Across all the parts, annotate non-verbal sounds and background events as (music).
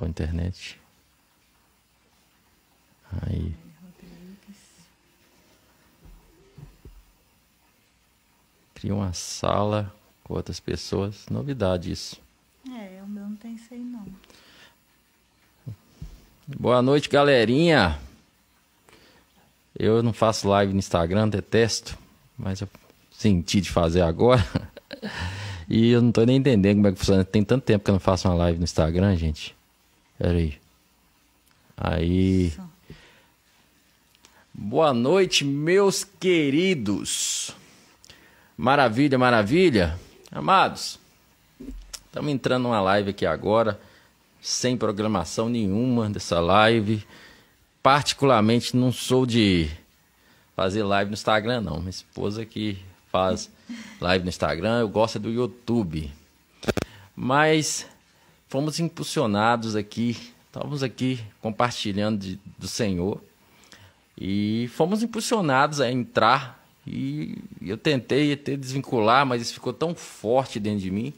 Ó, internet. Aí. Cria uma sala com outras pessoas. Novidade isso. É, o meu não tem isso aí não. Boa noite, galerinha. Eu não faço live no Instagram, detesto, mas eu senti de fazer agora. (laughs) e eu não tô nem entendendo como é que funciona. Tem tanto tempo que eu não faço uma live no Instagram, gente. Pera aí. Boa noite, meus queridos. Maravilha, maravilha. Amados, estamos entrando numa live aqui agora, sem programação nenhuma dessa live. Particularmente, não sou de fazer live no Instagram, não. Minha esposa que faz live no Instagram, eu gosto do YouTube. Mas fomos impulsionados aqui, estávamos aqui compartilhando de- do Senhor. E fomos impulsionados a entrar e eu tentei até desvincular, mas isso ficou tão forte dentro de mim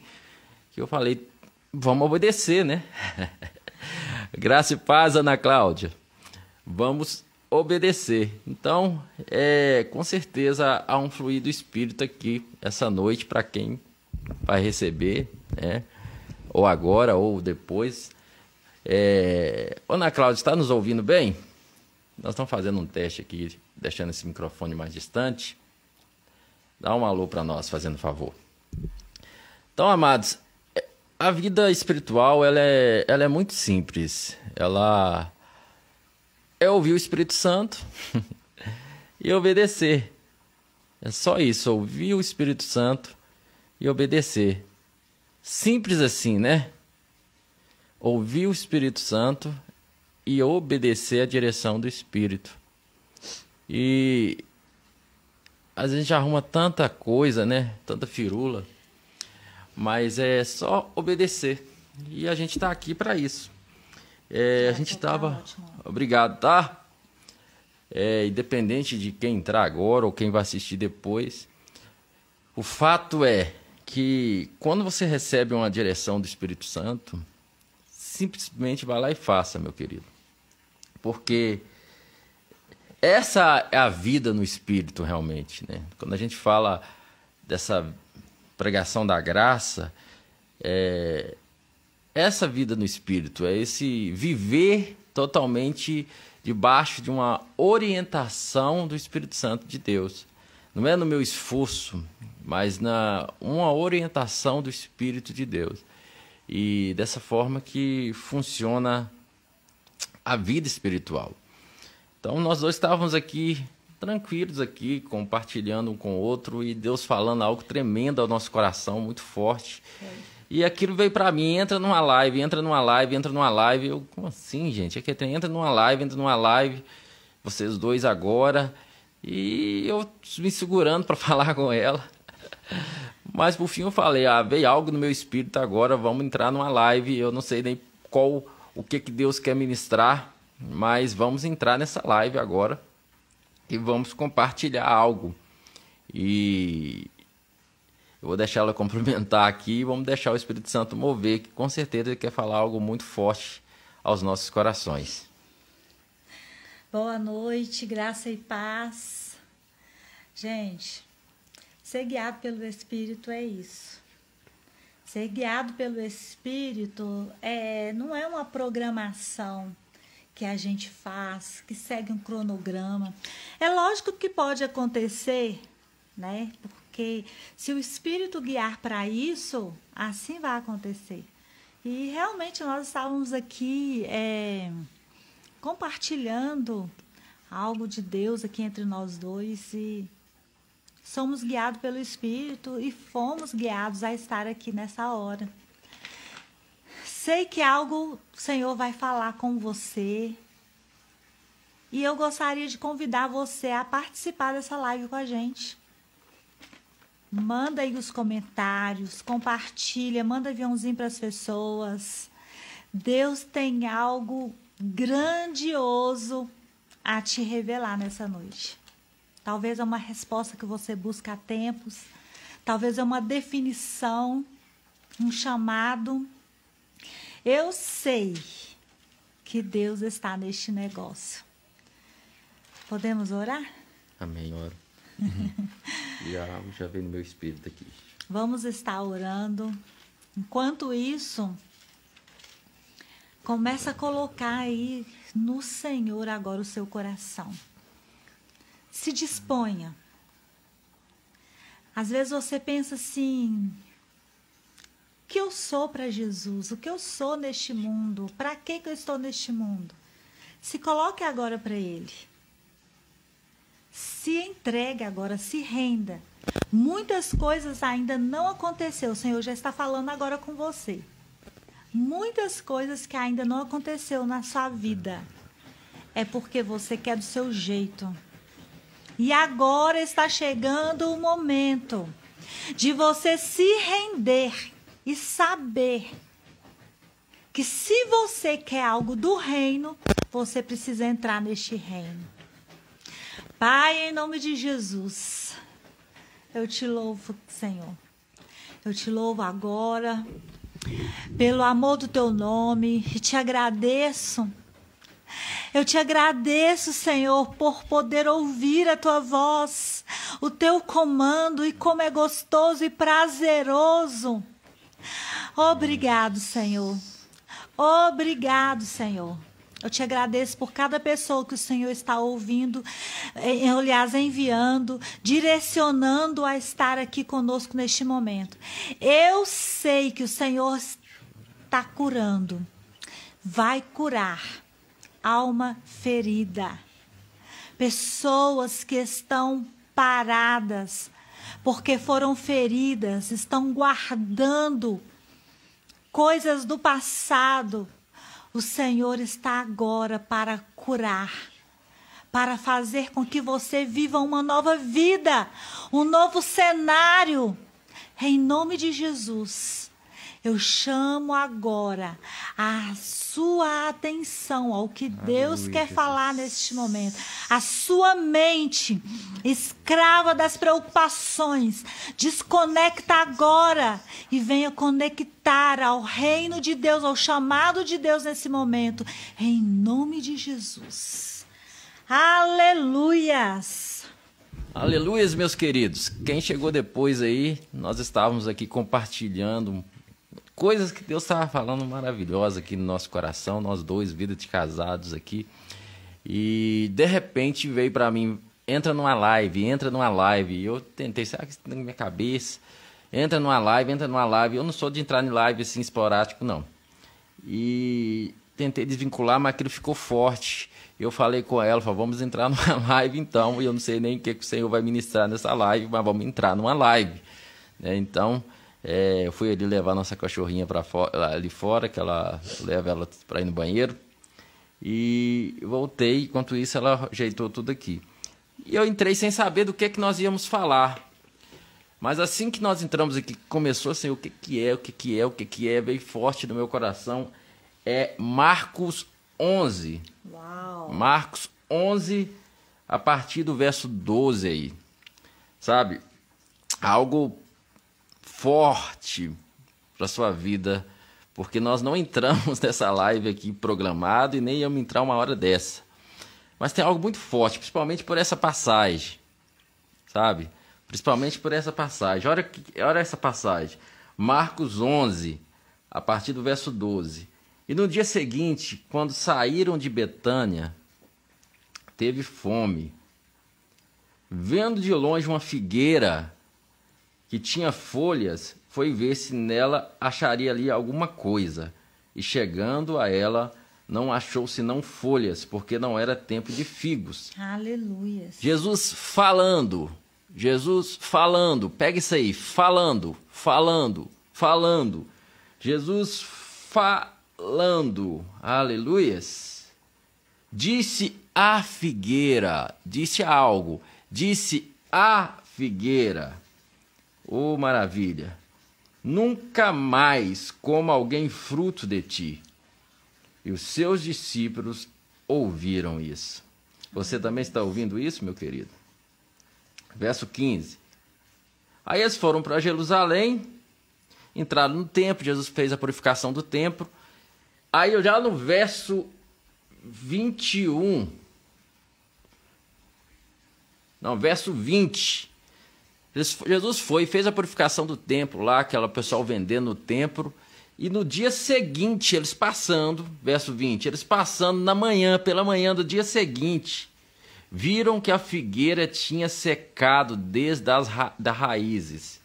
que eu falei, vamos obedecer, né? (laughs) Graça e paz, Ana Cláudia. Vamos obedecer. Então, é, com certeza há um fluir do Espírito aqui essa noite para quem vai receber, né? Ou agora ou depois. É... Ana Cláudia, está nos ouvindo bem? Nós estamos fazendo um teste aqui, deixando esse microfone mais distante. Dá um alô para nós, fazendo favor. Então, amados, é- a vida espiritual ela é, ela é muito simples. Ela é ouvir o Espírito Santo (laughs) e obedecer. É só isso, ouvir o Espírito Santo e obedecer. Simples assim, né? Ouvir o Espírito Santo e obedecer a direção do Espírito. E às vezes a gente arruma tanta coisa, né? Tanta firula. Mas é só obedecer. E a gente está aqui para isso. É, a gente tá estava. ótimo. Obrigado, tá? É, independente de quem entrar agora ou quem vai assistir depois. O fato é que quando você recebe uma direção do Espírito Santo, simplesmente vá lá e faça, meu querido. Porque essa é a vida no espírito realmente, né? Quando a gente fala dessa pregação da graça, é essa vida no espírito, é esse viver totalmente debaixo de uma orientação do Espírito Santo de Deus. Não é no meu esforço, mas na uma orientação do Espírito de Deus. E dessa forma que funciona a vida espiritual. Então nós dois estávamos aqui tranquilos aqui, compartilhando um com o outro e Deus falando algo tremendo ao nosso coração, muito forte. E aquilo veio para mim, entra numa live, entra numa live, entra numa live. Eu, como assim, gente? É entra numa live, entra numa live, vocês dois agora. E eu me segurando para (laughs) falar com ela. Mas por fim eu falei, ah, veio algo no meu espírito agora, vamos entrar numa live. Eu não sei nem qual, o que que Deus quer ministrar, mas vamos entrar nessa live agora e vamos compartilhar algo. E eu vou deixar ela (laughs) complementar aqui e vamos deixar o Espírito Santo mover, que com certeza ele quer falar algo muito forte aos nossos corações. Boa noite, graça e paz. Gente, ser guiado pelo Espírito é isso. Ser guiado pelo Espírito é, não é uma programação que a gente faz, que segue um cronograma. É lógico que pode acontecer, né? Porque se o Espírito guiar para isso, assim vai acontecer. E realmente nós estávamos aqui. é, compartilhando algo de Deus aqui entre nós dois e somos guiados pelo Espírito e fomos guiados a estar aqui nessa hora. Sei que algo o Senhor vai falar com você e eu gostaria de convidar você a participar dessa live com a gente. Manda aí os comentários, compartilha, manda aviãozinho para as pessoas. Deus tem algo grandioso a te revelar nessa noite. Talvez é uma resposta que você busca há tempos, talvez é uma definição, um chamado. Eu sei que Deus está neste negócio. Podemos orar? Amém, oro. (laughs) já, já veio no meu espírito aqui. Vamos estar orando. Enquanto isso, começa a colocar aí no Senhor agora o seu coração. Se disponha. Às vezes você pensa assim: o que eu sou para Jesus? O que eu sou neste mundo? Para que, que eu estou neste mundo? Se coloque agora para Ele. Se entregue agora, se renda. Muitas coisas ainda não aconteceu. O Senhor já está falando agora com você. Muitas coisas que ainda não aconteceu na sua vida. É porque você quer do seu jeito. E agora está chegando o momento de você se render e saber que se você quer algo do reino, você precisa entrar neste reino. Pai, em nome de Jesus, eu te louvo, Senhor. Eu te louvo agora pelo amor do teu nome e te agradeço. Eu te agradeço, Senhor, por poder ouvir a tua voz, o teu comando e como é gostoso e prazeroso. Obrigado, Senhor. Obrigado, Senhor. Eu te agradeço por cada pessoa que o Senhor está ouvindo, eh, aliás, enviando, direcionando a estar aqui conosco neste momento. Eu sei que o Senhor está curando, vai curar alma ferida. Pessoas que estão paradas porque foram feridas, estão guardando coisas do passado o Senhor está agora para curar, para fazer com que você viva uma nova vida, um novo cenário. Em nome de Jesus. Eu chamo agora a sua atenção ao que Deus Aleluia, quer Jesus. falar neste momento. A sua mente, escrava das preocupações, desconecta agora e venha conectar ao reino de Deus, ao chamado de Deus nesse momento, em nome de Jesus. Aleluias! Aleluias, meus queridos. Quem chegou depois aí, nós estávamos aqui compartilhando coisas que Deus estava falando maravilhosa aqui no nosso coração, nós dois, vida de casados aqui. E de repente veio para mim, entra numa live, entra numa live. E eu tentei, será que isso tá na minha cabeça? Entra numa live, entra numa live. Eu não sou de entrar em live assim esporádico, não. E tentei desvincular, mas aquilo ficou forte. Eu falei com ela, falei, vamos entrar (laughs) numa live então. E eu não sei nem o que, que o Senhor vai ministrar nessa live, mas vamos entrar numa live. Né? Então, é, eu fui ali levar nossa cachorrinha para ali fora, que ela leva ela para ir no banheiro. E voltei, enquanto isso ela ajeitou tudo aqui. E eu entrei sem saber do que que nós íamos falar. Mas assim que nós entramos aqui, começou assim, o que que é, o que que é, o que que é, veio forte no meu coração. É Marcos 11. Uau. Marcos 11, a partir do verso 12 aí. Sabe? Algo forte para sua vida, porque nós não entramos (laughs) nessa live aqui programado e nem íamos entrar uma hora dessa. Mas tem algo muito forte, principalmente por essa passagem, sabe? Principalmente por essa passagem. Olha, olha essa passagem. Marcos 11, a partir do verso 12. E no dia seguinte, quando saíram de Betânia, teve fome. Vendo de longe uma figueira que tinha folhas, foi ver se nela acharia ali alguma coisa. E chegando a ela, não achou senão folhas, porque não era tempo de figos. Aleluia. Jesus falando, Jesus falando, pega isso aí, falando, falando, falando. Jesus falando, aleluias. Disse a figueira, disse algo, disse a figueira. Oh, maravilha! Nunca mais coma alguém fruto de ti. E os seus discípulos ouviram isso. Você também está ouvindo isso, meu querido? Verso 15. Aí eles foram para Jerusalém, entraram no templo, Jesus fez a purificação do templo. Aí já no verso 21. Não, verso 20. Jesus foi, fez a purificação do templo lá, aquela pessoal vendendo no templo. E no dia seguinte, eles passando, verso 20, eles passando na manhã, pela manhã do dia seguinte, viram que a figueira tinha secado desde as ra das raízes.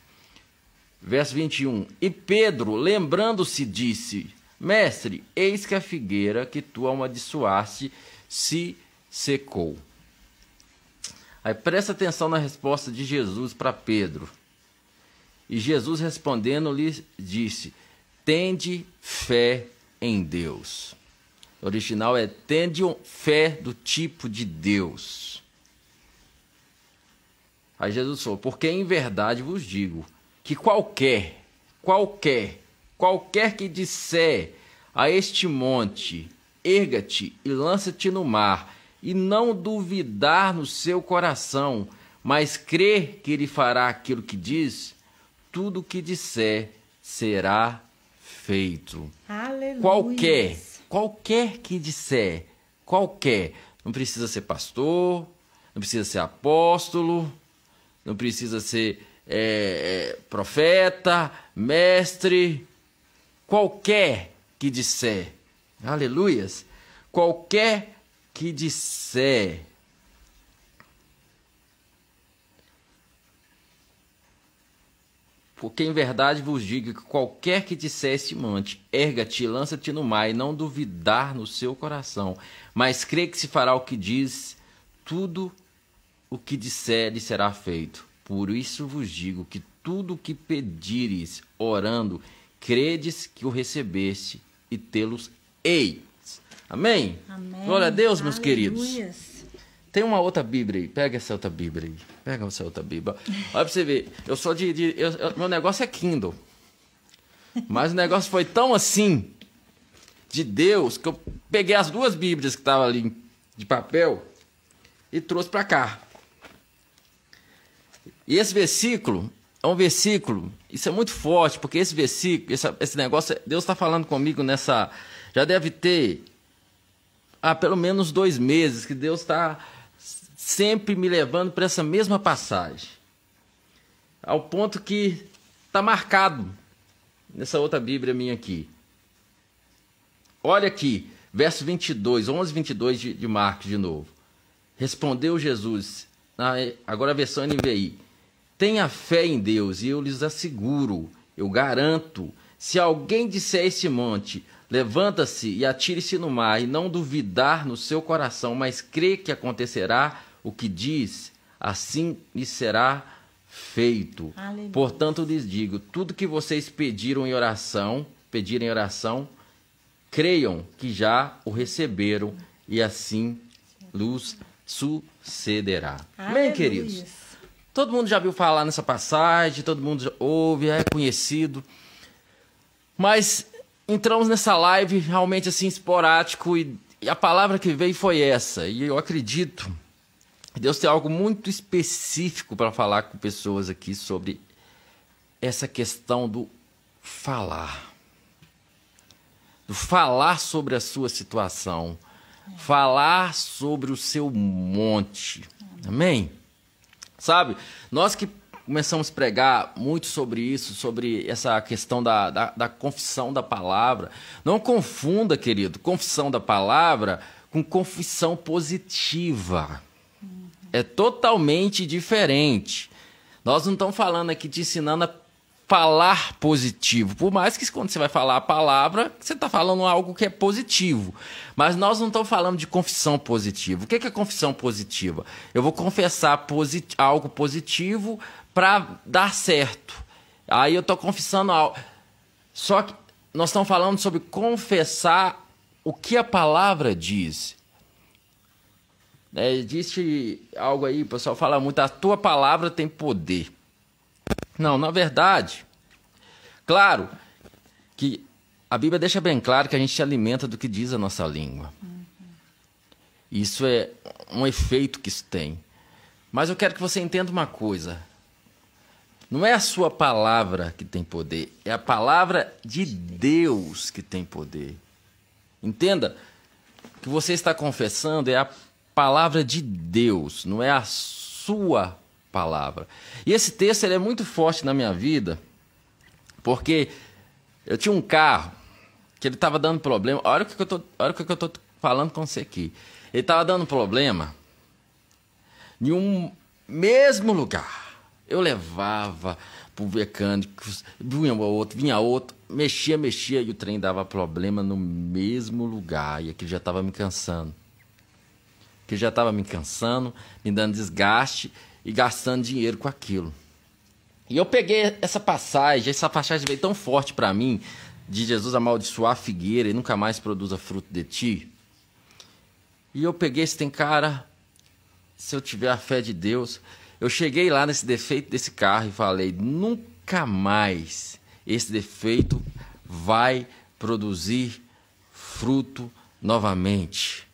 Verso 21. E Pedro, lembrando-se, disse: Mestre, eis que a figueira que tu amaldiçoaste se secou. Aí presta atenção na resposta de Jesus para Pedro. E Jesus respondendo lhe disse: Tende fé em Deus. O original é tende fé do tipo de Deus. Aí Jesus falou: Porque em verdade vos digo que qualquer, qualquer, qualquer que disser a este monte, erga-te e lança-te no mar, e não duvidar no seu coração, mas crer que ele fará aquilo que diz, tudo o que disser será feito. Aleluia. Qualquer, qualquer que disser, qualquer, não precisa ser pastor, não precisa ser apóstolo, não precisa ser é, é, profeta, mestre, qualquer que disser, aleluias, qualquer que disser, Porque em verdade vos digo que qualquer que disser este monte, erga-te, lança-te no mar, e não duvidar no seu coração, mas crê que se fará o que diz, tudo o que disser lhe será feito. Por isso vos digo que tudo o que pedires orando, credes que o recebeste e tê-los eis. Amém? Amém. Glória a Deus, meus queridos. Tem uma outra Bíblia aí. Pega essa outra Bíblia aí. Pega essa outra Bíblia. Olha pra você ver. Eu sou de. de- eu- meu negócio é Kindle. Mas o negócio foi tão assim de Deus que eu peguei as duas Bíblias que estavam ali de papel e trouxe para cá. E esse versículo é um versículo, isso é muito forte, porque esse versículo, esse, esse negócio, Deus está falando comigo nessa. Já deve ter há pelo menos dois meses que Deus está sempre me levando para essa mesma passagem. Ao ponto que está marcado nessa outra Bíblia minha aqui. Olha aqui, verso 22, 11, 22 de, de Marcos de novo. Respondeu Jesus, agora a versão NVI. Tenha fé em Deus e eu lhes asseguro, eu garanto, se alguém disser esse monte, levanta-se e atire-se no mar, e não duvidar no seu coração, mas crê que acontecerá o que diz, assim lhe será feito. Aleluia. Portanto, lhes digo, tudo que vocês pediram em oração, pedirem em oração, creiam que já o receberam e assim lhes sucederá. Amém, Aleluias. queridos? Todo mundo já viu falar nessa passagem, todo mundo já ouve, é conhecido. Mas entramos nessa live realmente assim esporádico e, e a palavra que veio foi essa. E eu acredito que Deus tem algo muito específico para falar com pessoas aqui sobre essa questão do falar. Do falar sobre a sua situação, falar sobre o seu monte. Amém? Sabe, nós que começamos a pregar muito sobre isso, sobre essa questão da, da, da confissão da palavra. Não confunda, querido, confissão da palavra com confissão positiva. É totalmente diferente. Nós não estamos falando aqui te ensinando a falar positivo. Por mais que quando você vai falar a palavra, você está falando algo que é positivo. Mas nós não estamos falando de confissão positiva. O que é confissão positiva? Eu vou confessar posi algo positivo para dar certo. Aí eu estou confessando algo. Só que nós estamos falando sobre confessar o que a palavra diz. É, existe algo aí, o pessoal fala muito, a tua palavra tem poder. Não, na verdade, claro que a Bíblia deixa bem claro que a gente se alimenta do que diz a nossa língua. Isso é um efeito que isso tem. Mas eu quero que você entenda uma coisa. Não é a sua palavra que tem poder, é a palavra de Deus que tem poder. Entenda? que você está confessando é a palavra de Deus, não é a sua palavra. E esse texto ele é muito forte na minha vida, porque eu tinha um carro que ele estava dando problema. Olha o que eu tô, olha o que eu falando com você aqui. Ele estava dando problema em um mesmo lugar. Eu levava pro mecânico, vinha outro, vinha outro, mexia, mexia e o trem dava problema no mesmo lugar. E aquilo já estava me cansando. Que já estava me cansando, me dando desgaste e gastando dinheiro com aquilo. E eu peguei essa passagem, essa passagem veio tão forte para mim, de Jesus amaldiçoar a figueira e nunca mais produza fruto de ti. E eu peguei esse tem cara, se eu tiver a fé de Deus, eu cheguei lá nesse defeito desse carro e falei: nunca mais esse defeito vai produzir fruto novamente.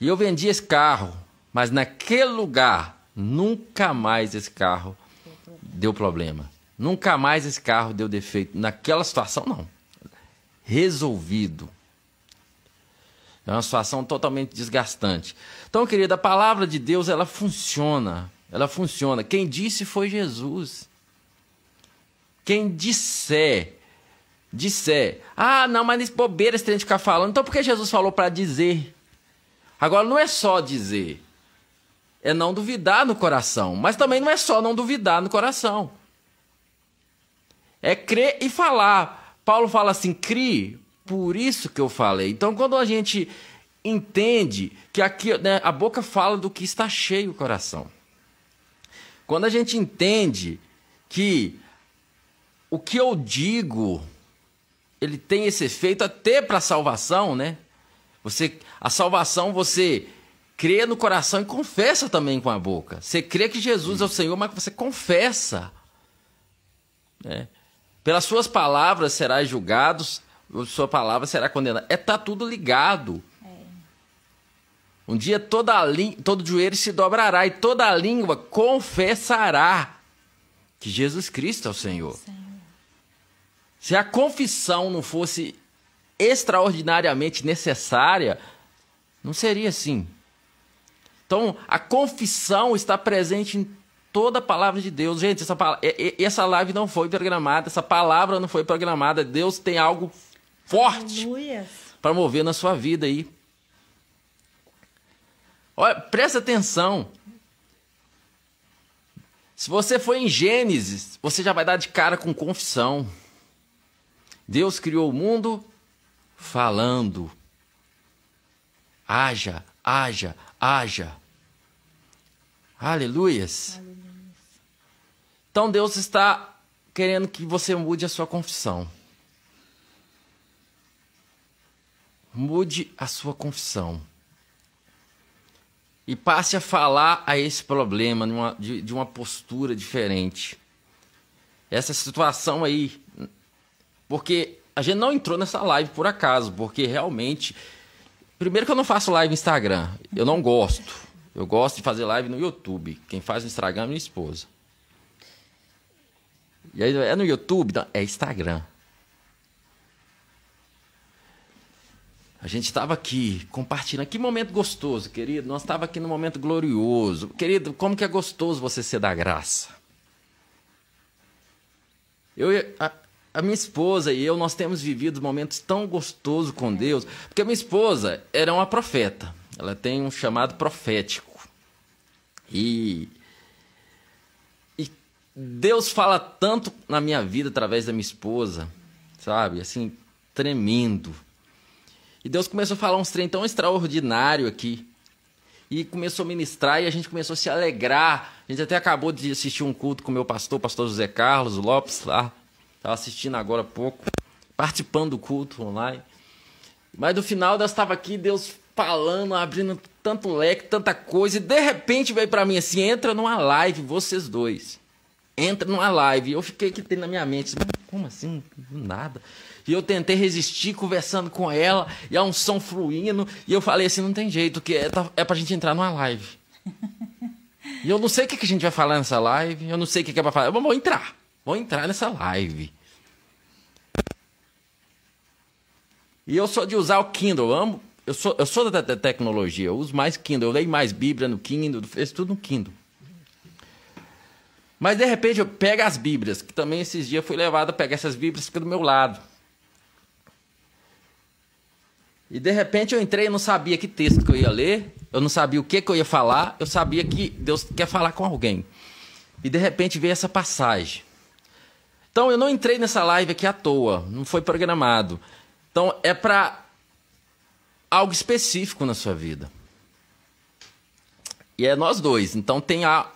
E eu vendi esse carro, mas naquele lugar nunca mais esse carro deu problema. Nunca mais esse carro deu defeito. Naquela situação, não. Resolvido. É uma situação totalmente desgastante. Então, querida, a palavra de Deus, ela funciona. Ela funciona. Quem disse foi Jesus. Quem disser, disser, ah, não, mas bobeira esse trem de ficar falando. Então, por que Jesus falou para dizer? Agora, não é só dizer. É não duvidar no coração. Mas também não é só não duvidar no coração. É crer e falar. Paulo fala assim: crie, por isso que eu falei. Então, quando a gente entende que aqui né, a boca fala do que está cheio o coração. Quando a gente entende que o que eu digo ele tem esse efeito até para a salvação, né? Você a salvação você crê no coração e confessa também com a boca. Você crê que Jesus é o Senhor, mas você confessa. Né? Pelas suas palavras serás julgados sua palavra será condenada. É tá tudo ligado. É. Um dia toda a todo joelho se dobrará e toda a língua confessará que Jesus Cristo é o Senhor. Senhor. Se a confissão não fosse extraordinariamente necessária, não seria assim. Então, a confissão está presente em toda a palavra de Deus. Gente, essa, essa live não foi programada, essa palavra não foi programada. Deus tem algo forte para mover na sua vida aí. Olha, presta atenção. Se você for em Gênesis, você já vai dar de cara com confissão. Deus criou o mundo falando. Haja, haja, haja. Aleluias. Aleluias. Então Deus está querendo que você mude a sua confissão. Mude a sua confissão. E passe a falar a esse problema numa, de, de uma postura diferente. Essa situação aí. Porque a gente não entrou nessa live por acaso, porque realmente. Primeiro que eu não faço live no Instagram. Eu não gosto. Eu gosto de fazer live no YouTube. Quem faz no Instagram é minha esposa. E aí é no YouTube? Não, é Instagram. A gente estava aqui compartilhando. Que momento gostoso, querido. Nós estávamos aqui num momento glorioso. Querido, como que é gostoso você ser da graça. Eu, a, a minha esposa e eu, nós temos vivido momentos tão gostosos com Deus. Porque a minha esposa era uma profeta. Ela tem um chamado profético. E, e Deus fala tanto na minha vida através da minha esposa, sabe? Assim, tremendo e Deus começou a falar uns trem tão extraordinário aqui. E começou a ministrar e a gente começou a se alegrar. A gente até acabou de assistir um culto com o meu pastor, pastor José Carlos Lopes, lá. Estava assistindo agora há pouco, participando do culto online. Mas no final, Deus estava aqui, Deus falando, abrindo tanto leque, tanta coisa. E de repente veio para mim assim: entra numa live, vocês dois. Entra numa live. Eu fiquei aqui na minha mente: como assim? Nada. E eu tentei resistir, conversando com ela, e a unção fluindo. E eu falei assim: não tem jeito, que é, tá, é pra gente entrar numa live. e eu não sei o que, que a gente vai falar nessa live, eu não sei o que, que é pra falar. Vamos entrar, vamos entrar nessa live. E eu sou de usar o Kindle, eu amo. Eu sou, eu sou da, da tecnologia, eu uso mais Kindle, eu leio mais Bíblia no Kindle, fiz tudo no Kindle. Mas de repente eu pego as Bíblias, que também esses dias fui levado a pegar essas Bíblias que do meu lado. E de repente eu entrei e não sabia que texto que eu ia ler, eu não sabia o que, que eu ia falar, eu sabia que Deus quer falar com alguém. E de repente veio essa passagem. Então eu não entrei nessa live aqui à toa, não foi programado. Então é para algo específico na sua vida. E é nós dois. Então tem a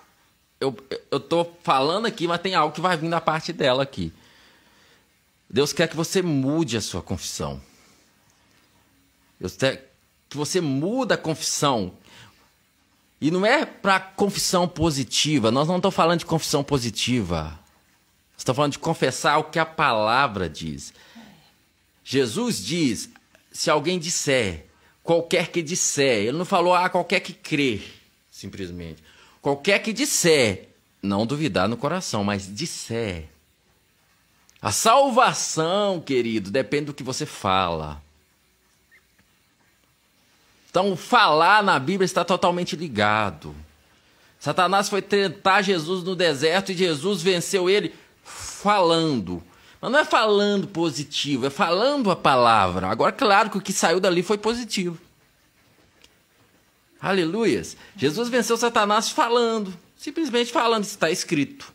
eu eu tô falando aqui, mas tem algo que vai vir da parte dela aqui. Deus quer que você mude a sua confissão. Deus quer que você muda a confissão. E não é para confissão positiva. Nós não estamos falando de confissão positiva. Estamos falando de confessar o que a palavra diz. Jesus diz: se alguém disser, qualquer que disser, ele não falou, ah, qualquer que crer, simplesmente. Qualquer que disser, não duvidar no coração, mas disser. A salvação, querido, depende do que você fala. Então, falar na Bíblia está totalmente ligado. Satanás foi tentar Jesus no deserto e Jesus venceu ele falando. Mas não é falando positivo, é falando a palavra. Agora, claro que o que saiu dali foi positivo. Aleluias. Jesus venceu Satanás falando, simplesmente falando, está escrito.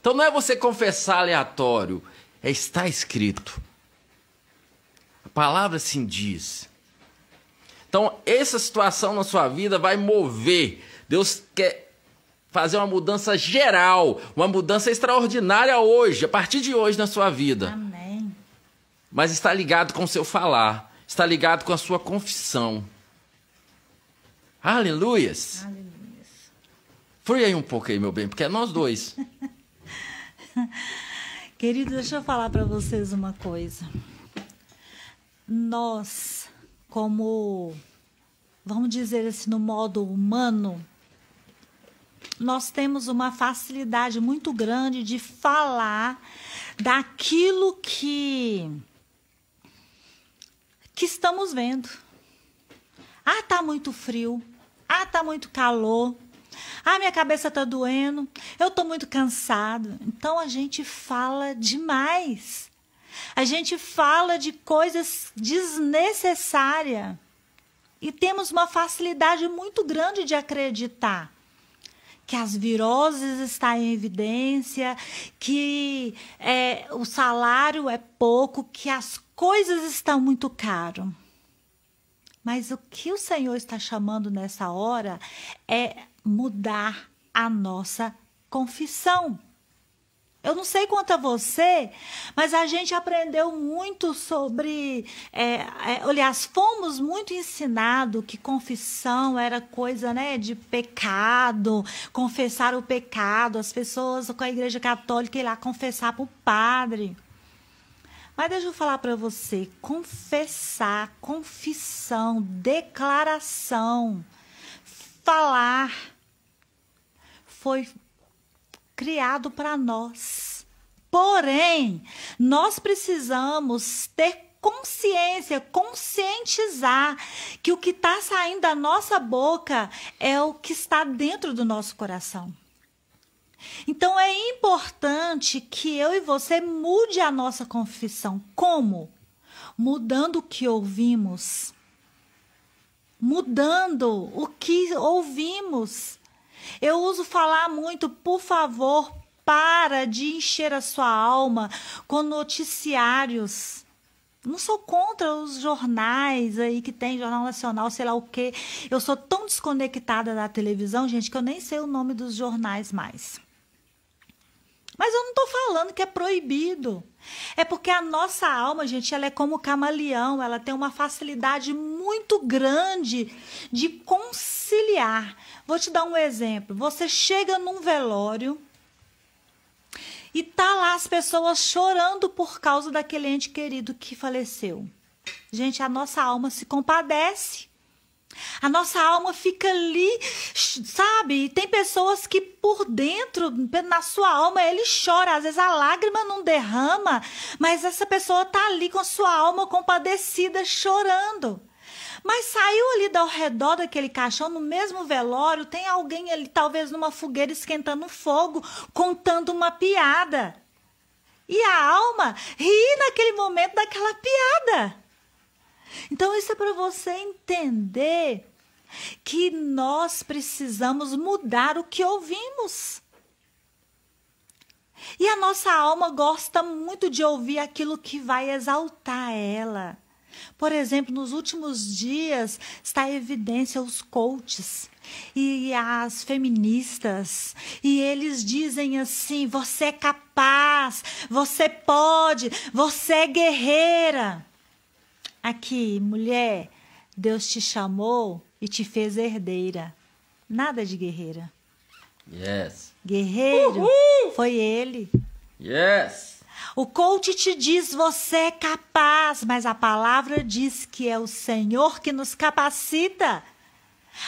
Então não é você confessar aleatório, é está escrito. A palavra assim diz. Então, essa situação na sua vida vai mover. Deus quer fazer uma mudança geral, uma mudança extraordinária hoje, a partir de hoje na sua vida. Amém. Mas está ligado com o seu falar, está ligado com a sua confissão. Aleluias. Aleluia. Fui aí um pouco aí, meu bem, porque é nós dois. (laughs) Querido, deixa eu falar para vocês uma coisa. Nós, como, vamos dizer assim, no modo humano, nós temos uma facilidade muito grande de falar daquilo que que estamos vendo. Ah, tá muito frio. Ah, tá muito calor. Ah, minha cabeça tá doendo. Eu tô muito cansado. Então a gente fala demais. A gente fala de coisas desnecessárias. E temos uma facilidade muito grande de acreditar que as viroses estão em evidência, que é, o salário é pouco, que as coisas estão muito caro. Mas o que o Senhor está chamando nessa hora é mudar a nossa confissão. Eu não sei quanto a você, mas a gente aprendeu muito sobre. É, é, aliás, fomos muito ensinados que confissão era coisa né, de pecado, confessar o pecado, as pessoas com a igreja católica ir lá confessar para o padre. Mas deixa eu falar para você: confessar, confissão, declaração, falar foi criado para nós. Porém, nós precisamos ter consciência, conscientizar que o que está saindo da nossa boca é o que está dentro do nosso coração. Então é importante que eu e você mude a nossa confissão. Como? Mudando o que ouvimos. Mudando o que ouvimos. Eu uso falar muito, por favor, para de encher a sua alma com noticiários. Não sou contra os jornais aí que tem Jornal Nacional, sei lá o quê. Eu sou tão desconectada da televisão, gente, que eu nem sei o nome dos jornais mais. Mas eu não estou falando que é proibido. É porque a nossa alma, gente, ela é como o camaleão, ela tem uma facilidade muito grande de conciliar. Vou te dar um exemplo. Você chega num velório e tá lá as pessoas chorando por causa daquele ente querido que faleceu. Gente, a nossa alma se compadece. A nossa alma fica ali, sabe? Tem pessoas que por dentro, na sua alma, ele chora. Às vezes a lágrima não derrama, mas essa pessoa tá ali com sua alma compadecida, chorando. Mas saiu ali ao redor daquele caixão, no mesmo velório, tem alguém ali, talvez numa fogueira esquentando fogo, contando uma piada. E a alma ri naquele momento daquela piada. Então, isso é para você entender que nós precisamos mudar o que ouvimos. E a nossa alma gosta muito de ouvir aquilo que vai exaltar ela. Por exemplo, nos últimos dias está em evidência os coaches e as feministas, e eles dizem assim: você é capaz, você pode, você é guerreira. Aqui, mulher, Deus te chamou e te fez herdeira. Nada de guerreira. Yes. Guerreiro Uhul! foi ele. Yes. O coach te diz você é capaz, mas a palavra diz que é o Senhor que nos capacita.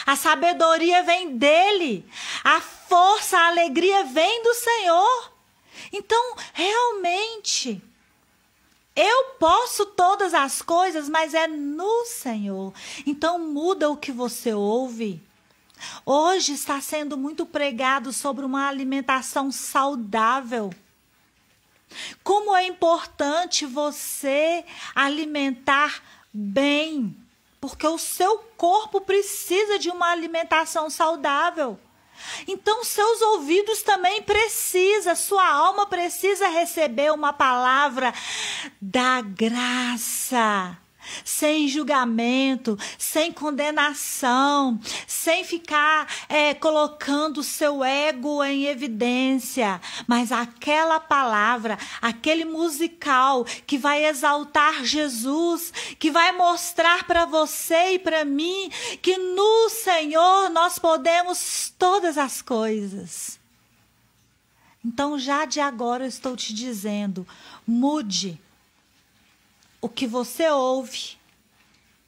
A sabedoria vem dele. A força, a alegria vem do Senhor. Então, realmente, eu posso todas as coisas, mas é no Senhor. Então muda o que você ouve. Hoje está sendo muito pregado sobre uma alimentação saudável. Como é importante você alimentar bem, porque o seu corpo precisa de uma alimentação saudável. Então seus ouvidos também precisa, sua alma precisa receber uma palavra da graça sem julgamento, sem condenação, sem ficar é, colocando o seu ego em evidência, mas aquela palavra, aquele musical que vai exaltar Jesus, que vai mostrar para você e para mim que no Senhor nós podemos todas as coisas. Então, já de agora eu estou te dizendo, mude o que você ouve,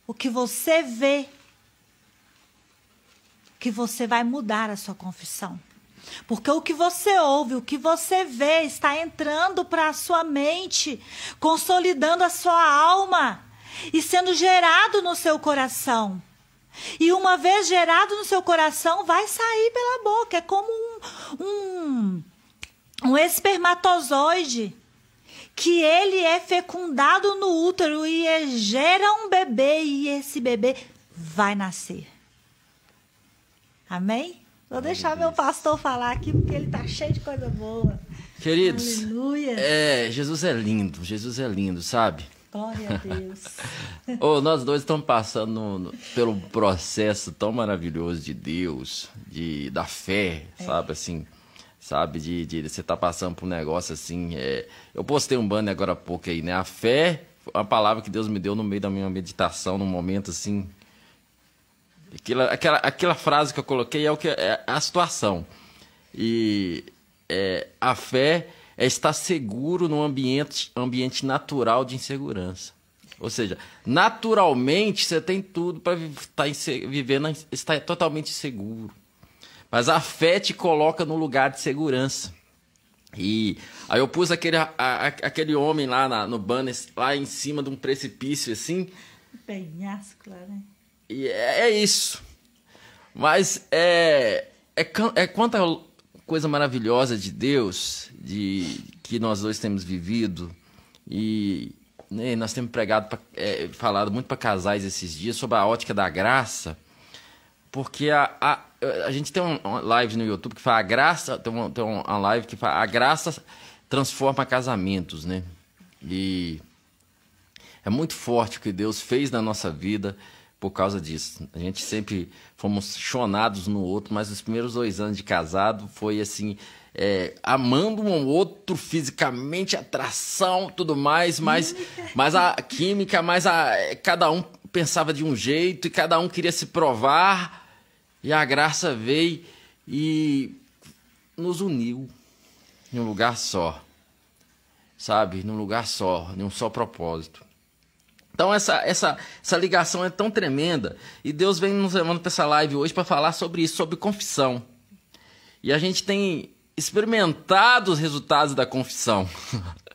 o que você vê, que você vai mudar a sua confissão. Porque o que você ouve, o que você vê, está entrando para a sua mente, consolidando a sua alma e sendo gerado no seu coração. E uma vez gerado no seu coração, vai sair pela boca. É como um, um, um espermatozoide que ele é fecundado no útero e gera um bebê e esse bebê vai nascer. Amém? Vou deixar meu pastor falar aqui porque ele tá cheio de coisa boa. Queridos, Aleluia. É, Jesus é lindo, Jesus é lindo, sabe? Glória a Deus. (laughs) oh, nós dois estamos passando no, no, pelo processo tão maravilhoso de Deus, de da fé, é. sabe assim sabe? De, de, você tá passando por um negócio assim. É... Eu postei um banner agora há pouco aí, né? A fé, a palavra que Deus me deu no meio da minha meditação, num momento assim. Aquela, aquela, aquela frase que eu coloquei é, o que, é a situação. E é, a fé é estar seguro num ambiente, ambiente natural de insegurança. Ou seja, naturalmente você tem tudo para estar vivendo, estar totalmente seguro. Mas a fé te coloca no lugar de segurança. E aí eu pus aquele, a, a, aquele homem lá na, no banner, lá em cima de um precipício, assim. Penhasco lá, né? E é, é isso. Mas é, é, é quanta coisa maravilhosa de Deus, de que nós dois temos vivido. E né, nós temos pregado, pra, é, falado muito para casais esses dias sobre a ótica da graça. Porque a, a, a gente tem uma live no YouTube que fala a graça, tem uma, tem uma live que fala a graça transforma casamentos, né? E é muito forte o que Deus fez na nossa vida por causa disso. A gente sempre fomos chonados no outro, mas os primeiros dois anos de casado foi assim, é, amando um outro fisicamente, atração, tudo mais, mas, (laughs) mas a química, mas a, cada um pensava de um jeito e cada um queria se provar. E a graça veio e nos uniu em um lugar só. Sabe? Num lugar só, em um só propósito. Então essa, essa, essa ligação é tão tremenda. E Deus vem nos levando para essa live hoje para falar sobre isso, sobre confissão. E a gente tem experimentado os resultados da confissão. (laughs)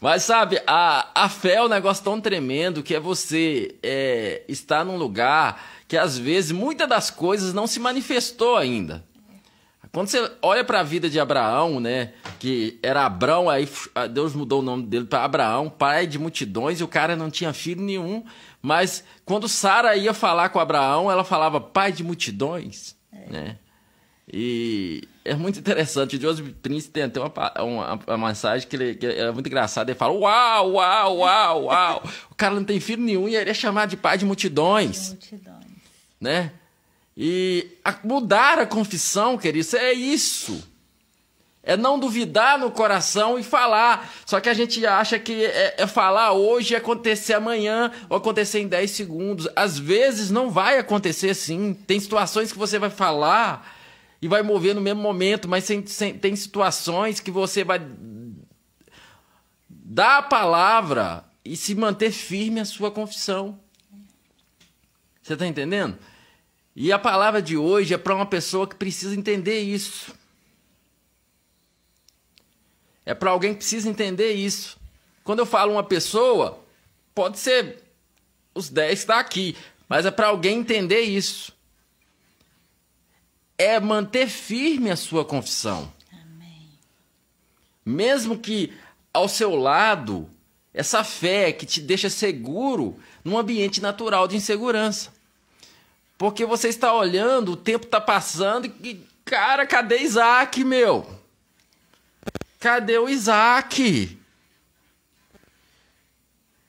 Mas sabe, a, a fé é um negócio tão tremendo que é você é, estar num lugar que às vezes muitas das coisas não se manifestou ainda. Quando você olha para a vida de Abraão, né, que era Abrão, aí Deus mudou o nome dele para Abraão, pai de multidões, e o cara não tinha filho nenhum, mas quando Sara ia falar com Abraão, ela falava pai de multidões, é. né? E é muito interessante. O Joseph Prince tem até uma, uma, uma mensagem que, ele, que é muito engraçada. Ele fala: Uau, uau, uau, uau. o cara não tem filho nenhum e ele é chamado de pai de multidões. multidões. Né? E a, mudar a confissão, querido, é isso. É não duvidar no coração e falar. Só que a gente acha que é, é falar hoje e acontecer amanhã ou acontecer em 10 segundos. Às vezes não vai acontecer assim. Tem situações que você vai falar e vai mover no mesmo momento, mas sem, sem, tem situações que você vai dar a palavra e se manter firme a sua confissão. Você está entendendo? E a palavra de hoje é para uma pessoa que precisa entender isso. É para alguém que precisa entender isso. Quando eu falo uma pessoa, pode ser os 10 que está aqui, mas é para alguém entender isso é manter firme a sua confissão. Amém. Mesmo que ao seu lado, essa fé que te deixa seguro num ambiente natural de insegurança. Porque você está olhando, o tempo está passando e, cara, cadê Isaac, meu? Cadê o Isaac?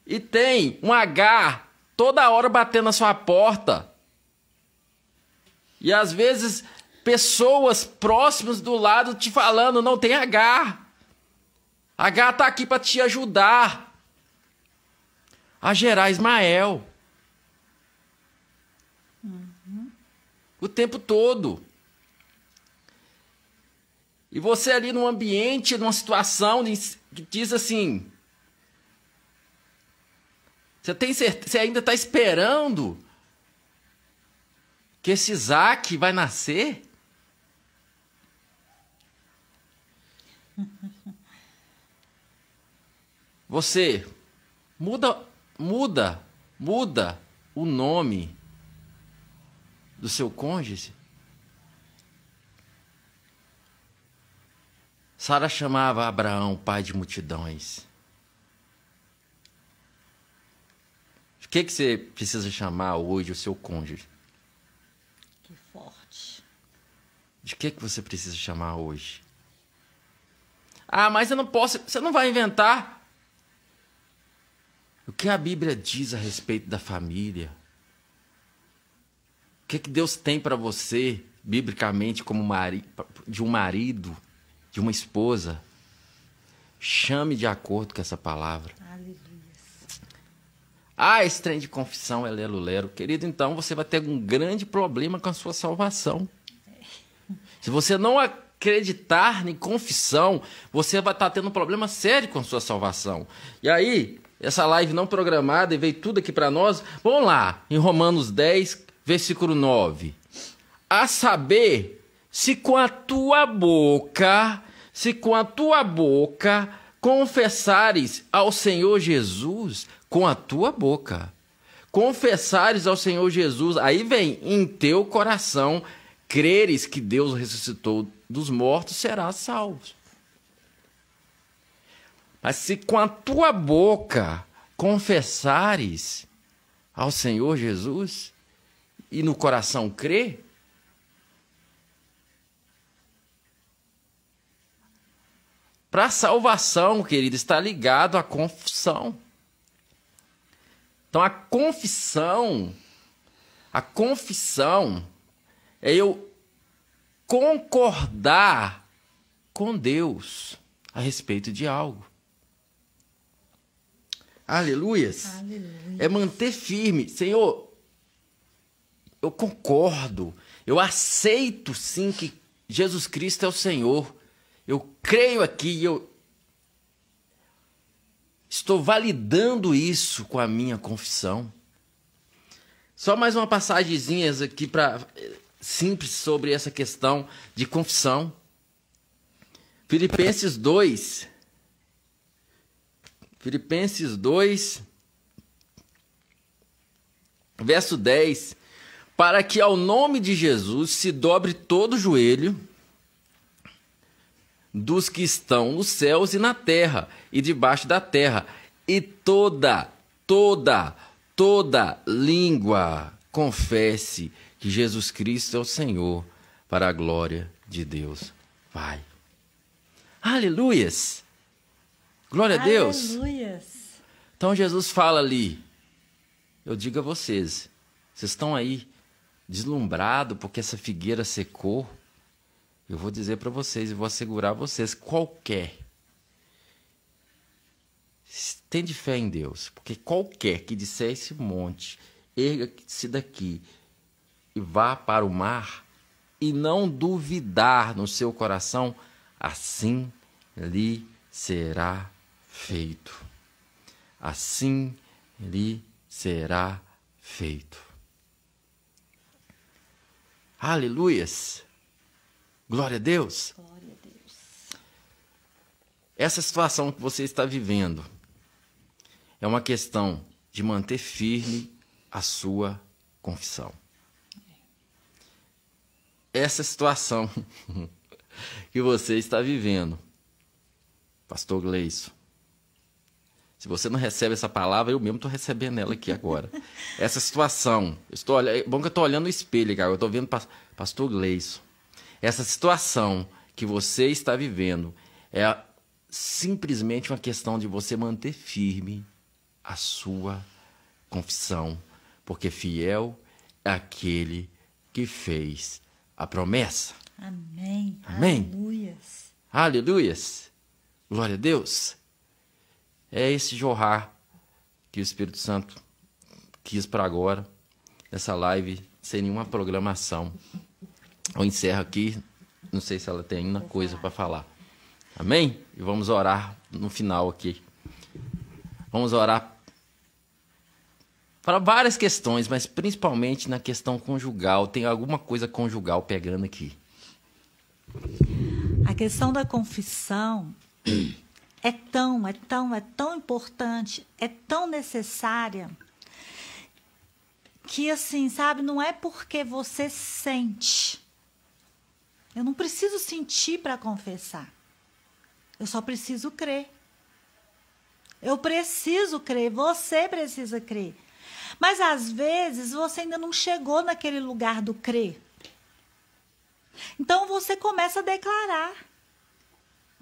E tem um H toda hora batendo na sua porta. E às vezes pessoas próximas do lado te falando, não tem H. H está aqui para te ajudar a gerar Ismael. Uhum. O tempo todo. E você ali num ambiente, numa situação que diz assim: você tem certeza, você ainda está esperando que esse Isaac vai nascer? Você muda, muda, muda o nome do seu cônjuge. Sara chamava Abraão pai de multidões. O que, que você precisa chamar hoje o seu cônjuge? Que forte. De que, que você precisa chamar hoje? Ah, mas eu não posso. Você não vai inventar. O que a Bíblia diz a respeito da família? O que, que Deus tem para você, biblicamente, como mari... de um marido, de uma esposa? Chame de acordo com essa palavra. Aleluia. Ah, esse trem de confissão é lero-lero. Querido, então você vai ter um grande problema com a sua salvação. Se você não acreditar em confissão, você vai estar tá tendo um problema sério com a sua salvação. E aí, essa live não programada e veio tudo aqui para nós, vamos lá, em Romanos 10, versículo 9. A saber, se com a tua boca, se com a tua boca confessares ao Senhor Jesus, com a tua boca, confessares ao Senhor Jesus, aí vem em teu coração creres que Deus ressuscitou dos mortos, serás salvo. Mas se com a tua boca confessares ao Senhor Jesus e no coração crer, para a salvação, querido, está ligado à confissão. Então a confissão, a confissão é eu concordar com Deus a respeito de algo. Aleluias. Aleluia. É manter firme. Senhor, eu concordo. Eu aceito sim que Jesus Cristo é o Senhor. Eu creio aqui. Eu Estou validando isso com a minha confissão. Só mais uma passagemzinha aqui para simples sobre essa questão de confissão. Filipenses 2. Filipenses 2, verso 10. Para que ao nome de Jesus se dobre todo joelho dos que estão nos céus e na terra e debaixo da terra, e toda, toda, toda língua confesse que Jesus Cristo é o Senhor, para a glória de Deus. Vai. Aleluias! Glória a Deus! Então Jesus fala ali, eu digo a vocês, vocês estão aí deslumbrados porque essa figueira secou? Eu vou dizer para vocês e vou assegurar vocês, qualquer tem de fé em Deus, porque qualquer que disser esse monte, erga-se daqui e vá para o mar, e não duvidar no seu coração, assim lhe será feito. Assim lhe será feito. Aleluias! Glória a Deus! Glória a Deus. Essa situação que você está vivendo é uma questão de manter firme a sua confissão. Essa situação (laughs) que você está vivendo, Pastor Gleison, se você não recebe essa palavra, eu mesmo estou recebendo ela aqui agora. (laughs) Essa situação, estou olhando, é bom que eu estou olhando no espelho, cara. Eu estou vendo Pastor Gleison. Essa situação que você está vivendo é simplesmente uma questão de você manter firme a sua confissão, porque fiel é aquele que fez a promessa. Amém. Amém. Aleluias. Aleluias. Glória a Deus. É esse jorrar que o Espírito Santo quis para agora, nessa live, sem nenhuma programação. Eu encerro aqui, não sei se ela tem ainda coisa para falar. Amém? E vamos orar no final aqui. Vamos orar para várias questões, mas principalmente na questão conjugal. Tem alguma coisa conjugal pegando aqui. A questão da confissão é tão, é tão, é tão importante, é tão necessária que assim, sabe, não é porque você sente. Eu não preciso sentir para confessar. Eu só preciso crer. Eu preciso crer, você precisa crer. Mas às vezes você ainda não chegou naquele lugar do crer. Então você começa a declarar.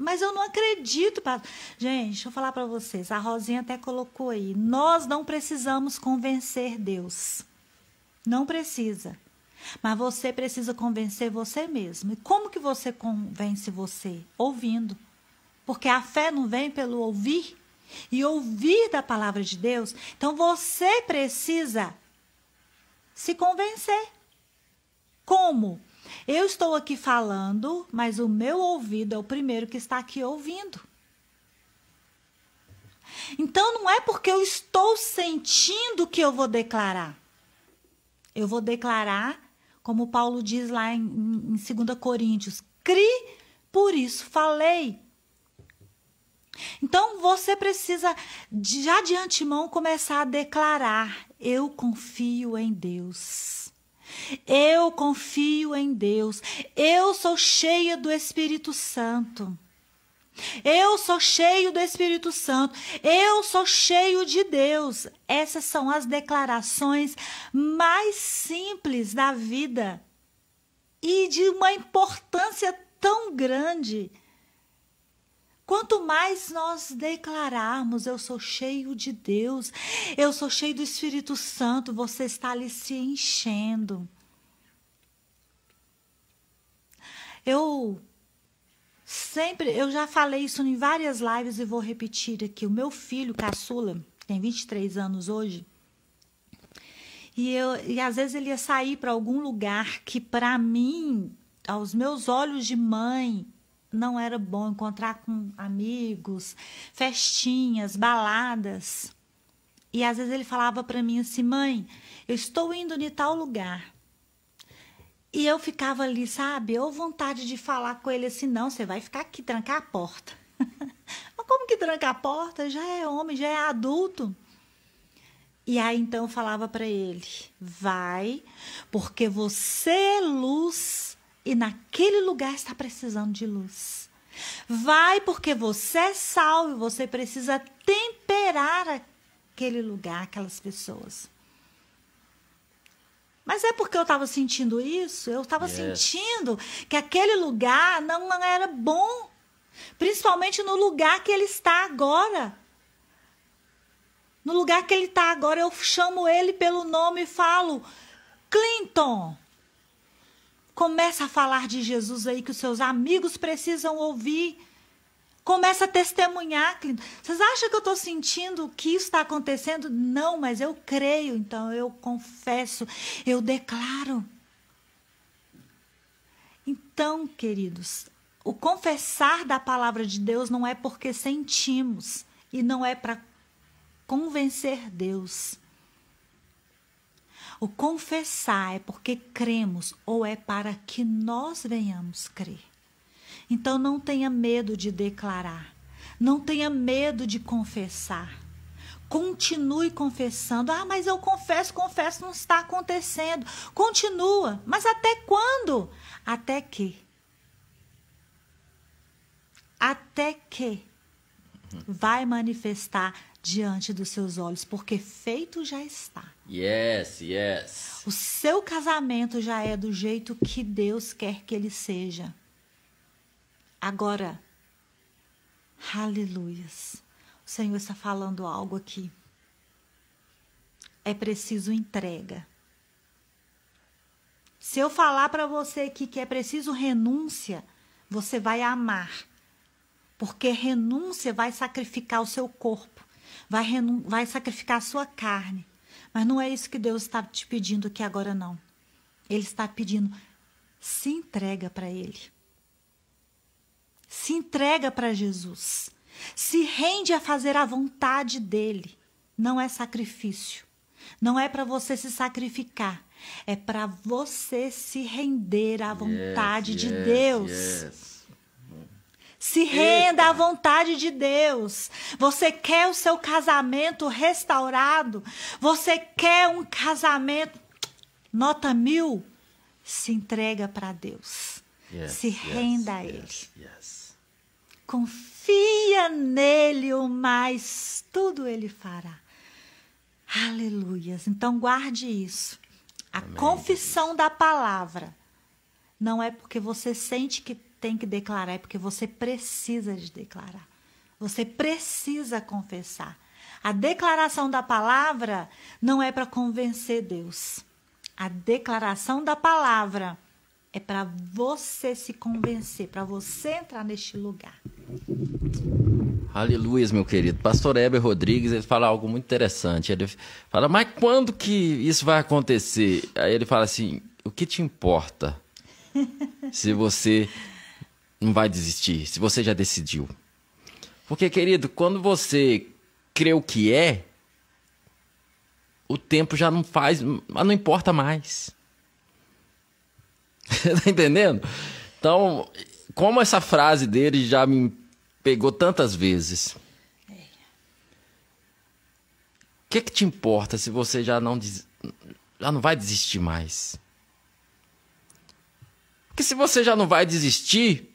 Mas eu não acredito. Pra... Gente, deixa eu falar para vocês. A Rosinha até colocou aí. Nós não precisamos convencer Deus. Não precisa. Mas você precisa convencer você mesmo. E como que você convence você? Ouvindo. Porque a fé não vem pelo ouvir e ouvir da palavra de Deus. Então você precisa se convencer. Como? Eu estou aqui falando, mas o meu ouvido é o primeiro que está aqui ouvindo. Então não é porque eu estou sentindo que eu vou declarar. Eu vou declarar, como Paulo diz lá em, em 2 Coríntios: cri, por isso falei. Então você precisa já de antemão começar a declarar: eu confio em Deus. Eu confio em Deus. Eu sou cheia do Espírito Santo. Eu sou cheio do Espírito Santo. Eu sou cheio de Deus. Essas são as declarações mais simples da vida e de uma importância tão grande. Quanto mais nós declararmos, eu sou cheio de Deus, eu sou cheio do Espírito Santo, você está ali se enchendo. Eu sempre, eu já falei isso em várias lives e vou repetir aqui. O meu filho, caçula, tem 23 anos hoje, e, eu, e às vezes ele ia sair para algum lugar que, para mim, aos meus olhos de mãe, não era bom encontrar com amigos, festinhas, baladas. E às vezes ele falava para mim assim: "Mãe, eu estou indo em tal lugar". E eu ficava ali, sabe? Eu vontade de falar com ele assim: "Não, você vai ficar aqui trancar a porta". (laughs) Mas como que trancar a porta? Já é homem, já é adulto. E aí então eu falava para ele: "Vai, porque você é luz e naquele lugar está precisando de luz. Vai porque você é sal e você precisa temperar aquele lugar, aquelas pessoas. Mas é porque eu estava sentindo isso, eu estava yes. sentindo que aquele lugar não, não era bom, principalmente no lugar que ele está agora. No lugar que ele está agora, eu chamo ele pelo nome e falo: Clinton, Começa a falar de Jesus aí que os seus amigos precisam ouvir. Começa a testemunhar, Clinton. Vocês acham que eu estou sentindo que isso está acontecendo? Não, mas eu creio, então eu confesso, eu declaro. Então, queridos, o confessar da palavra de Deus não é porque sentimos e não é para convencer Deus. O confessar é porque cremos ou é para que nós venhamos crer. Então não tenha medo de declarar. Não tenha medo de confessar. Continue confessando. Ah, mas eu confesso, confesso, não está acontecendo. Continua. Mas até quando? Até que. Até que vai manifestar diante dos seus olhos, porque feito já está. Yes, yes. O seu casamento já é do jeito que Deus quer que ele seja. Agora, aleluias. O Senhor está falando algo aqui. É preciso entrega. Se eu falar para você aqui que é preciso renúncia, você vai amar. Porque renúncia vai sacrificar o seu corpo vai, vai sacrificar a sua carne. Mas não é isso que Deus está te pedindo aqui agora, não. Ele está pedindo, se entrega para Ele. Se entrega para Jesus. Se rende a fazer a vontade dele. Não é sacrifício. Não é para você se sacrificar. É para você se render à vontade yes, de yes, Deus. Yes. Se renda à vontade de Deus. Você quer o seu casamento restaurado? Você quer um casamento nota mil? Se entrega para Deus. Yes, Se renda yes, a Ele. Yes, Confia nele o mais, tudo Ele fará. Aleluias. Então guarde isso. A Amém, confissão da palavra não é porque você sente que tem que declarar, é porque você precisa de declarar. Você precisa confessar. A declaração da palavra não é para convencer Deus. A declaração da palavra é para você se convencer, para você entrar neste lugar. Aleluia, meu querido. Pastor Heber Rodrigues, ele fala algo muito interessante. Ele fala, mas quando que isso vai acontecer? Aí ele fala assim, o que te importa (laughs) se você não vai desistir, se você já decidiu. Porque, querido, quando você crê o que é, o tempo já não faz, não importa mais. (laughs) tá entendendo? Então, como essa frase dele já me pegou tantas vezes. O que que te importa se você já não já não vai desistir mais? Porque se você já não vai desistir,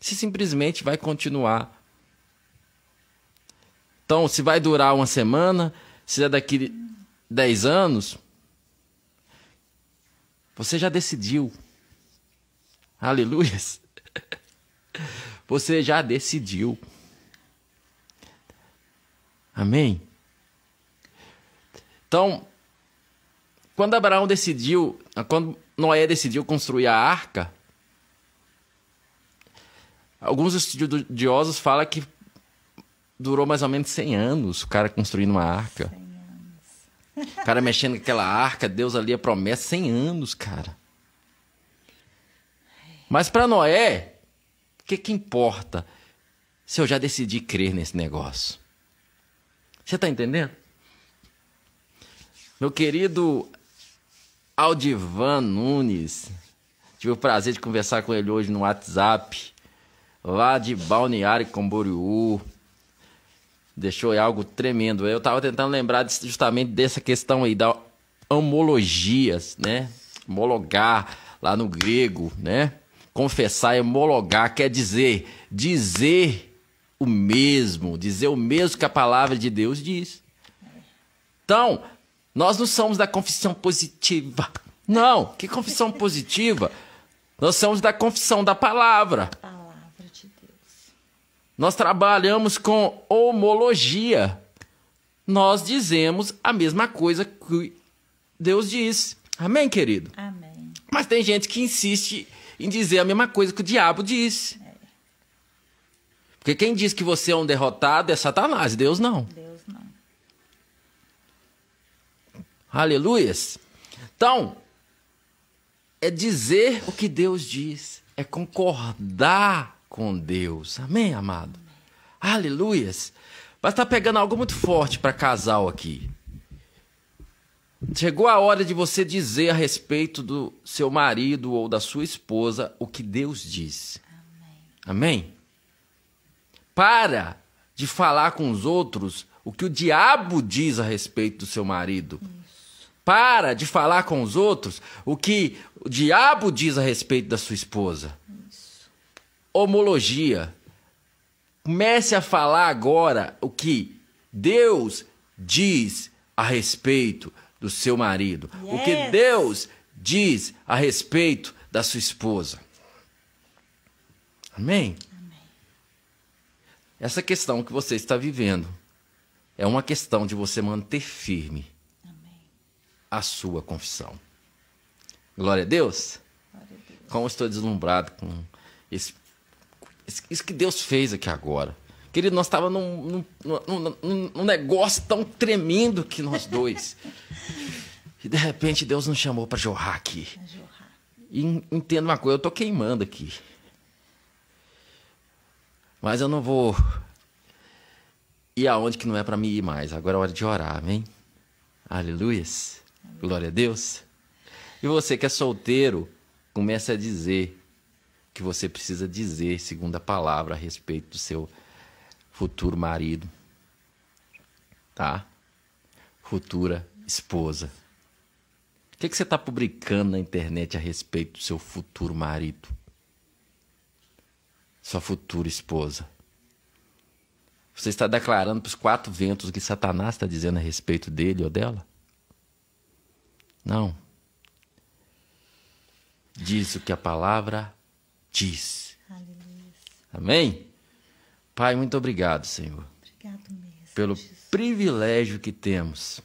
se simplesmente vai continuar. Então, se vai durar uma semana, se é daqui 10 anos, você já decidiu. Aleluias. (laughs) Você já decidiu. Amém? Então, quando Abraão decidiu, quando Noé decidiu construir a arca, Alguns estudiosos falam que durou mais ou menos 100 anos o cara construindo uma arca. 100 anos. O cara mexendo com aquela arca, Deus ali a promessa, 100 anos, cara. Mas para Noé, que que importa se eu já decidi crer nesse negócio? Você está entendendo? Meu querido Aldivan Nunes, tive o prazer de conversar com ele hoje no WhatsApp, lá de Balneário Camboriú. Deixou algo tremendo. Eu estava tentando lembrar justamente dessa questão aí da homologias, né? Homologar lá no grego, né? Confessar homologar quer dizer dizer o mesmo, dizer o mesmo que a palavra de Deus diz. Então, nós não somos da confissão positiva. Não, que confissão positiva? Nós somos da confissão da palavra. Nós trabalhamos com homologia. Nós dizemos a mesma coisa que Deus diz. Amém, querido? Amém. Mas tem gente que insiste em dizer a mesma coisa que o diabo disse. Porque quem diz que você é um derrotado é Satanás, Deus não. Deus não. Aleluias. Então, é dizer o que Deus diz, é concordar com Deus. Amém, amado? Aleluias. Mas está pegando algo muito forte para casal aqui. Chegou a hora de você dizer a respeito do seu marido ou da sua esposa o que Deus diz. Amém? Para de falar com os outros o que o diabo diz a respeito do seu marido. Para de falar com os outros o que o diabo diz a respeito da sua esposa. Homologia. Comece a falar agora o que Deus diz a respeito do seu marido. O que Yes. Deus diz a respeito da sua esposa. Amém? Essa questão que você está vivendo é uma questão de você manter firme a sua confissão. Glória a Deus. Como eu estou deslumbrado com esse- isso que Deus fez aqui agora. Querido, nós estávamos num, num, num- num- negócio tão tremendo que nós dois. e de repente Deus nos chamou para jorrar aqui. Jorrar. E en- entenda uma coisa, eu tô queimando aqui. Mas eu não vou ir aonde que não é para mim ir mais. Agora é hora de orar, amém? Aleluias. Glória a Deus. E você que é solteiro, comece a dizer que você precisa dizer, segundo a palavra, a respeito do seu futuro marido. Tá? Futura esposa. O que, que você está publicando na internet a respeito do seu futuro marido? Sua futura esposa? Você está declarando para os quatro ventos o que Satanás está dizendo a respeito dele ou dela? Não. Diz o que a palavra diz. Aleluia. Amém? Pai, muito obrigado, Senhor Obrigado mesmo. pelo Jesus. privilégio que temos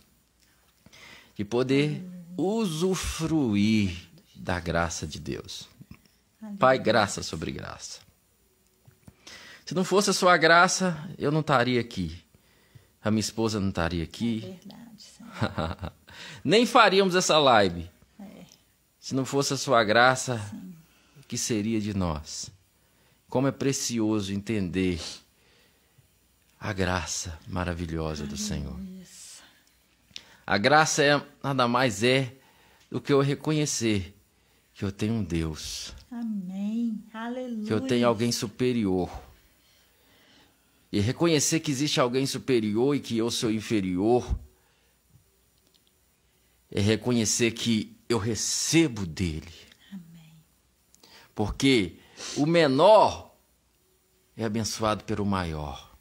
de poder usufruir da graça de Deus. Pai, graça sobre graça. Se não fosse a sua graça, eu não estaria aqui. A minha esposa não estaria aqui. Verdade, Senhor. (laughs) Nem faríamos essa live. É. Se não fosse a sua graça, o que seria de nós? Como é precioso entender a graça maravilhosa do Senhor. A graça é nada mais é do que eu reconhecer que eu tenho um Deus, Amém. Aleluia. que eu tenho alguém superior. E reconhecer que existe alguém superior e que eu sou inferior é reconhecer que eu recebo dele. Porque o menor é abençoado pelo maior.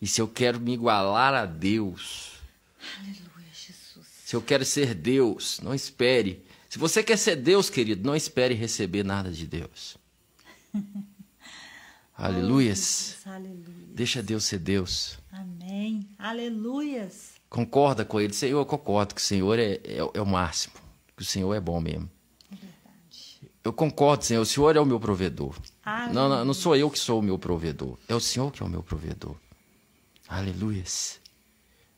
E se eu quero me igualar a Deus, Aleluia, Jesus. se eu quero ser Deus, não espere. Se você quer ser Deus, querido, não espere receber nada de Deus. (laughs) Aleluias. Aleluia. Deixa Deus ser Deus. Amém. Aleluias. Concorda com ele. Senhor, eu concordo que o Senhor é, é, é o máximo. Que o Senhor é bom mesmo. Eu concordo, Senhor. O Senhor é o meu provedor. Não, não, não sou eu que sou o meu provedor. É o Senhor que é o meu provedor. Aleluias.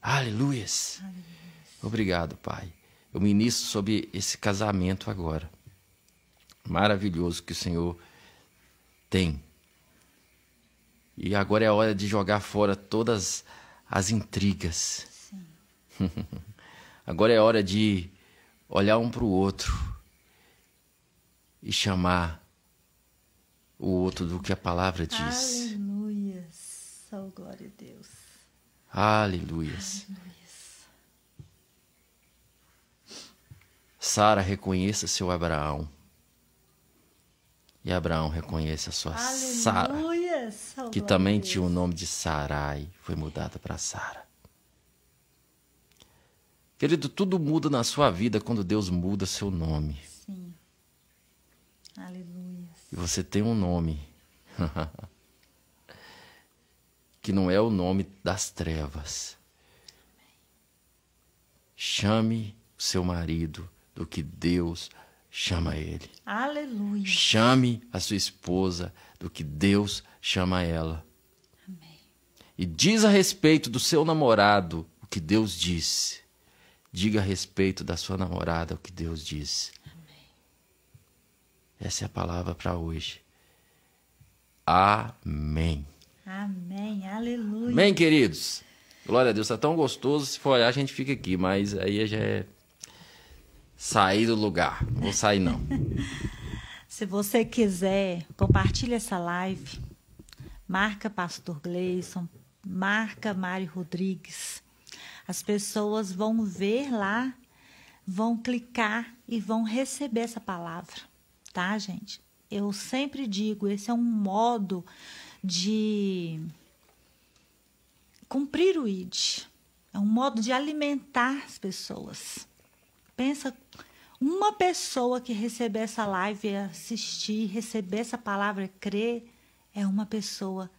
Aleluias. Obrigado, Pai. Eu ministro sobre esse casamento agora. Maravilhoso que o Senhor tem. E agora é a hora de jogar fora todas as intrigas. (laughs) agora é a hora de olhar um para o outro e chamar o outro do que a palavra diz. Aleluia. Oh, glória a Deus. Aleluias. Sara reconheça seu Abraão. E Abraão reconhece a sua Sara, Oh, que também tinha o nome de Sarai, foi mudada para Sara. Querido, tudo muda na sua vida quando Deus muda seu nome. Aleluia. E você tem um nome (laughs) que não é o nome das trevas. Chame o seu marido do que Deus chama ele. Aleluia. Chame a sua esposa do que Deus chama ela. Amém. E diz a respeito do seu namorado o que Deus disse. Diga a respeito da sua namorada o que Deus disse. Essa é a palavra para hoje. Amém. Amém. Aleluia. Amém, queridos. Glória a Deus, tá tão gostoso. Se for olhar, a gente fica aqui, mas aí já é sair do lugar. Não vou sair, não. (laughs) Se você quiser, compartilhe essa live. Marca Pastor Gleison, marca Mário Rodrigues. As pessoas vão ver lá, vão clicar e vão receber essa palavra, tá, gente? Eu sempre digo, esse é um modo de cumprir o ID. É um modo de alimentar as pessoas. Pensa uma pessoa que receber essa live, assistir, receber essa palavra, crer, é uma pessoa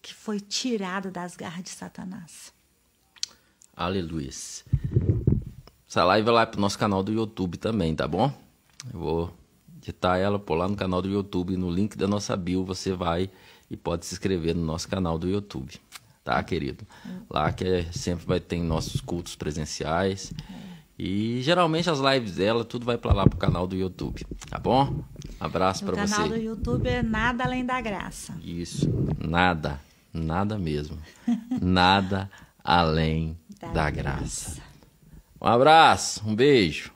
que foi tirada das garras de Satanás. Aleluia. Essa live vai lá pro nosso canal do YouTube também, tá bom? Eu vou editar ela por lá no canal do YouTube, no link da nossa bio, você vai e pode se inscrever no nosso canal do YouTube, tá, querido? Lá que é- sempre vai ter nossos cultos presenciais. E geralmente as lives dela, tudo vai pra lá pro canal do YouTube, tá bom? Abraço O pra canal do você. YouTube é nada além da graça. Isso, nada, nada mesmo. nada além (laughs) Da da graça. Um abraço, um beijo.